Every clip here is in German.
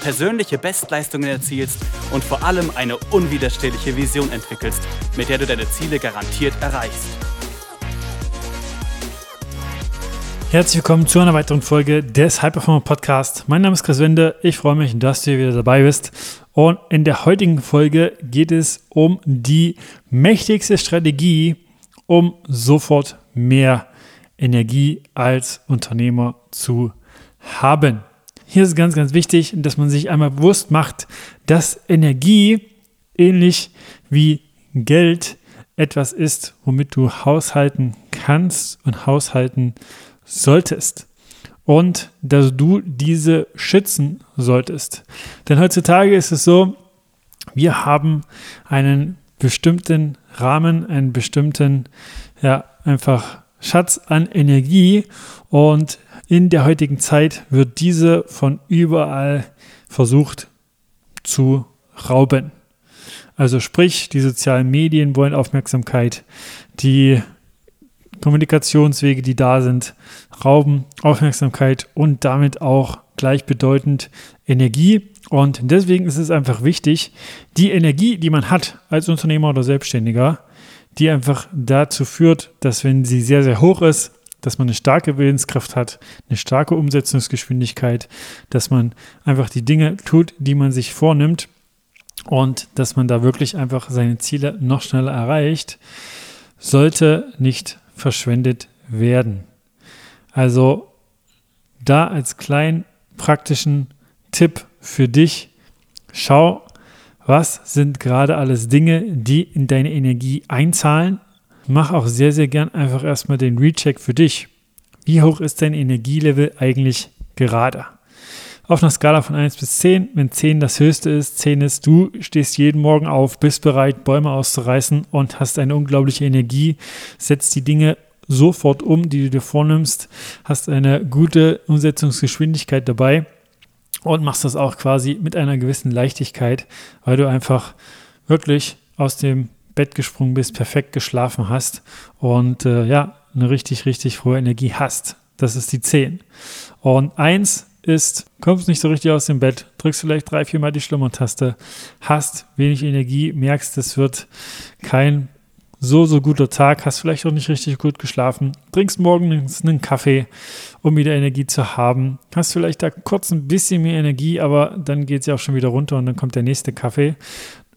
persönliche Bestleistungen erzielst und vor allem eine unwiderstehliche Vision entwickelst, mit der du deine Ziele garantiert erreichst. Herzlich willkommen zu einer weiteren Folge des High Performer Podcast. Mein Name ist Chris Wende. Ich freue mich, dass du hier wieder dabei bist. Und in der heutigen Folge geht es um die mächtigste Strategie, um sofort mehr Energie als Unternehmer zu haben. Hier ist ganz, ganz wichtig, dass man sich einmal bewusst macht, dass Energie ähnlich wie Geld etwas ist, womit du haushalten kannst und haushalten solltest. Und dass du diese schützen solltest. Denn heutzutage ist es so, wir haben einen bestimmten Rahmen, einen bestimmten, ja, einfach Schatz an Energie und in der heutigen Zeit wird diese von überall versucht zu rauben. Also sprich, die sozialen Medien wollen Aufmerksamkeit, die Kommunikationswege, die da sind, rauben Aufmerksamkeit und damit auch gleichbedeutend Energie. Und deswegen ist es einfach wichtig, die Energie, die man hat als Unternehmer oder Selbstständiger, die einfach dazu führt, dass wenn sie sehr, sehr hoch ist, dass man eine starke Willenskraft hat, eine starke Umsetzungsgeschwindigkeit, dass man einfach die Dinge tut, die man sich vornimmt und dass man da wirklich einfach seine Ziele noch schneller erreicht, sollte nicht verschwendet werden. Also da als kleinen praktischen Tipp für dich, schau, was sind gerade alles Dinge, die in deine Energie einzahlen mach auch sehr, sehr gern einfach erstmal den Recheck für dich. Wie hoch ist dein Energielevel eigentlich gerade? Auf einer Skala von 1 bis 10, wenn 10 das höchste ist, 10 ist, du stehst jeden Morgen auf, bist bereit, Bäume auszureißen und hast eine unglaubliche Energie, setzt die Dinge sofort um, die du dir vornimmst, hast eine gute Umsetzungsgeschwindigkeit dabei und machst das auch quasi mit einer gewissen Leichtigkeit, weil du einfach wirklich aus dem Bett gesprungen bist, perfekt geschlafen hast und äh, ja, eine richtig, richtig hohe Energie hast. Das ist die 10. Und 1 ist, kommst nicht so richtig aus dem Bett, drückst vielleicht drei, vier Mal die Schlummertaste, hast wenig Energie, merkst, es wird kein so, so guter Tag, hast vielleicht auch nicht richtig gut geschlafen, trinkst morgens einen Kaffee, um wieder Energie zu haben, hast vielleicht da kurz ein bisschen mehr Energie, aber dann geht sie auch schon wieder runter und dann kommt der nächste Kaffee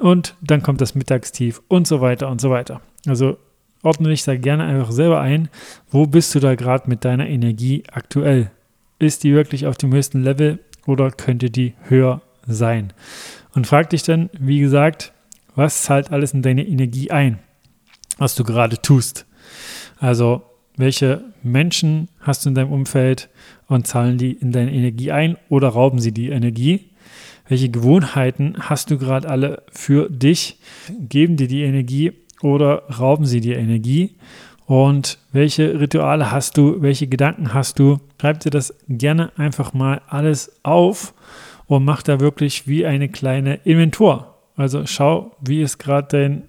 und dann kommt das Mittagstief und so weiter und so weiter. Also ordne dich da gerne einfach selber ein. Wo bist du da gerade mit deiner Energie aktuell? Ist die wirklich auf dem höchsten Level oder könnte die höher sein? Und frag dich dann, wie gesagt, was zahlt alles in deine Energie ein, was du gerade tust? Also, welche Menschen hast du in deinem Umfeld und zahlen die in deine Energie ein oder rauben sie die Energie? Welche Gewohnheiten hast du gerade alle für dich? Geben dir die Energie oder rauben sie dir Energie? Und welche Rituale hast du? Welche Gedanken hast du? Schreib dir das gerne einfach mal alles auf und mach da wirklich wie eine kleine Inventur. Also schau, wie ist gerade dein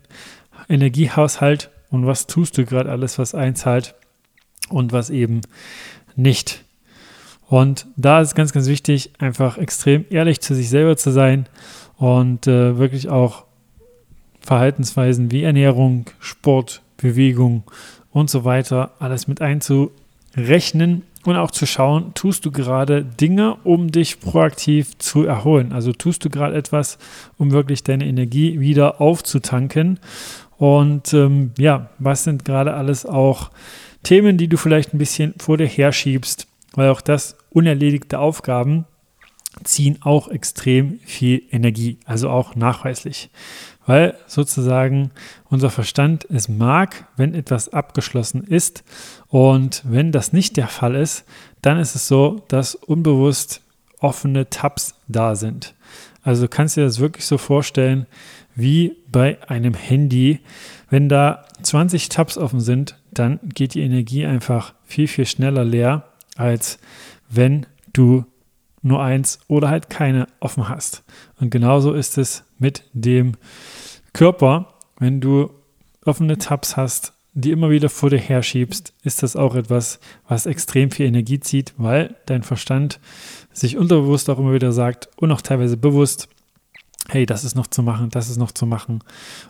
Energiehaushalt und was tust du gerade alles, was einzahlt und was eben nicht. Und da ist ganz, ganz wichtig, einfach extrem ehrlich zu sich selber zu sein und äh, wirklich auch Verhaltensweisen wie Ernährung, Sport, Bewegung und so weiter alles mit einzurechnen und auch zu schauen, tust du gerade Dinge, um dich proaktiv zu erholen. Also tust du gerade etwas, um wirklich deine Energie wieder aufzutanken. Und ähm, ja, was sind gerade alles auch Themen, die du vielleicht ein bisschen vor dir herschiebst, weil auch das unerledigte Aufgaben ziehen auch extrem viel Energie, also auch nachweislich. Weil sozusagen unser Verstand es mag, wenn etwas abgeschlossen ist. Und wenn das nicht der Fall ist, dann ist es so, dass unbewusst offene Tabs da sind. Also du kannst dir das wirklich so vorstellen wie bei einem Handy. Wenn da 20 Tabs offen sind, dann geht die Energie einfach viel, viel schneller leer, als wenn du nur eins oder halt keine offen hast. Und genauso ist es mit dem Körper. Wenn du offene Tabs hast, die immer wieder vor dir herschiebst, ist das auch etwas, was extrem viel Energie zieht, weil dein Verstand sich unterbewusst auch immer wieder sagt und auch teilweise bewusst, hey, das ist noch zu machen, das ist noch zu machen.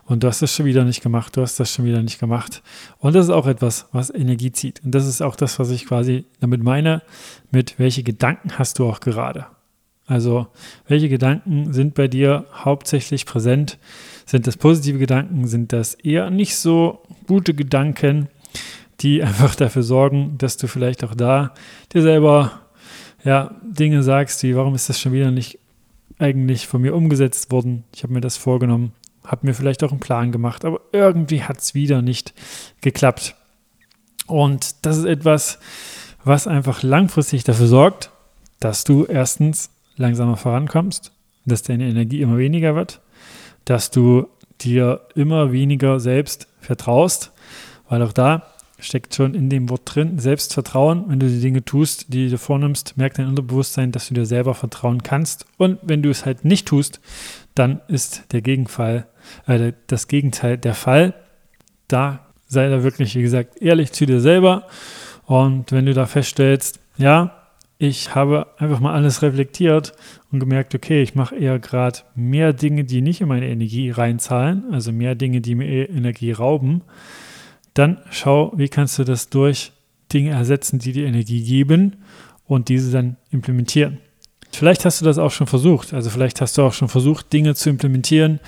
Und du hast das schon wieder nicht gemacht, du hast das schon wieder nicht gemacht. Und das ist auch etwas, was Energie zieht. Und das ist auch das, was ich quasi damit meine, mit welche Gedanken hast du auch gerade. Also, welche Gedanken sind bei dir hauptsächlich präsent? Sind das positive Gedanken? Sind das eher nicht so gute Gedanken, die einfach dafür sorgen, dass du vielleicht auch da dir selber ja, Dinge sagst, wie warum ist das schon wieder nicht eigentlich von mir umgesetzt worden. Ich habe mir das vorgenommen, habe mir vielleicht auch einen Plan gemacht, aber irgendwie hat es wieder nicht geklappt. Und das ist etwas, was einfach langfristig dafür sorgt, dass du erstens langsamer vorankommst, dass deine Energie immer weniger wird, dass du dir immer weniger selbst vertraust, weil auch da steckt schon in dem Wort drin. Selbstvertrauen, wenn du die Dinge tust, die du vornimmst, merkt dein Unterbewusstsein, dass du dir selber vertrauen kannst. Und wenn du es halt nicht tust, dann ist der Gegenfall, äh, das Gegenteil der Fall. Da sei da wirklich, wie gesagt, ehrlich zu dir selber. Und wenn du da feststellst, ja, ich habe einfach mal alles reflektiert und gemerkt, okay, ich mache eher gerade mehr Dinge, die nicht in meine Energie reinzahlen, also mehr Dinge, die mir Energie rauben, dann schau, wie kannst du das durch Dinge ersetzen, die dir Energie geben und diese dann implementieren. Vielleicht hast du das auch schon versucht. Also vielleicht hast du auch schon versucht, Dinge zu implementieren,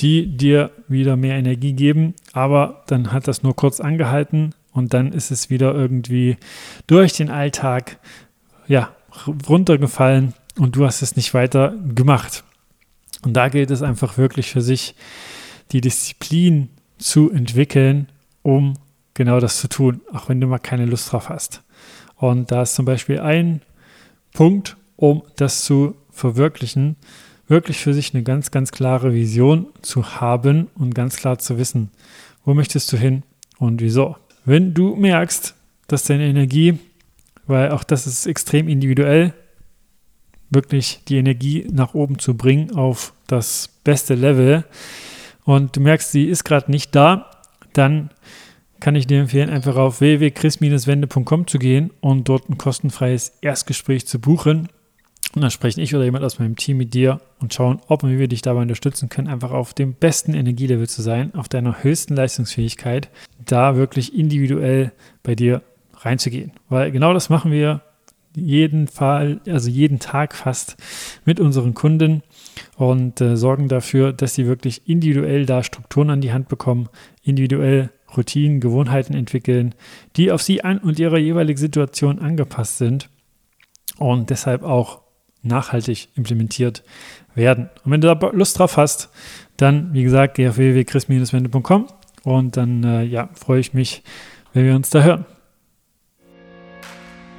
die dir wieder mehr Energie geben, aber dann hat das nur kurz angehalten und dann ist es wieder irgendwie durch den Alltag ja, runtergefallen und du hast es nicht weiter gemacht. Und da gilt es einfach wirklich für sich, die Disziplin zu entwickeln, um genau das zu tun, auch wenn du mal keine Lust drauf hast. Und da ist zum Beispiel ein Punkt, um das zu verwirklichen, wirklich für sich eine ganz, ganz klare Vision zu haben und ganz klar zu wissen, wo möchtest du hin und wieso. Wenn du merkst, dass deine Energie, weil auch das ist extrem individuell, wirklich die Energie nach oben zu bringen auf das beste Level und du merkst, sie ist gerade nicht da, dann kann ich dir empfehlen, einfach auf www.chris-wende.com zu gehen und dort ein kostenfreies Erstgespräch zu buchen. Und dann sprechen ich oder jemand aus meinem Team mit dir und schauen, ob und wie wir dich dabei unterstützen können, einfach auf dem besten Energielevel zu sein, auf deiner höchsten Leistungsfähigkeit, da wirklich individuell bei dir reinzugehen. Weil genau das machen wir jeden Fall, also jeden Tag fast mit unseren Kunden und äh, sorgen dafür, dass sie wirklich individuell da Strukturen an die Hand bekommen, individuell Routinen, Gewohnheiten entwickeln, die auf sie an und ihre jeweilige Situation angepasst sind und deshalb auch nachhaltig implementiert werden. Und wenn du da Lust drauf hast, dann, wie gesagt, geh auf www.chris-wende.com und dann äh, ja, freue ich mich, wenn wir uns da hören.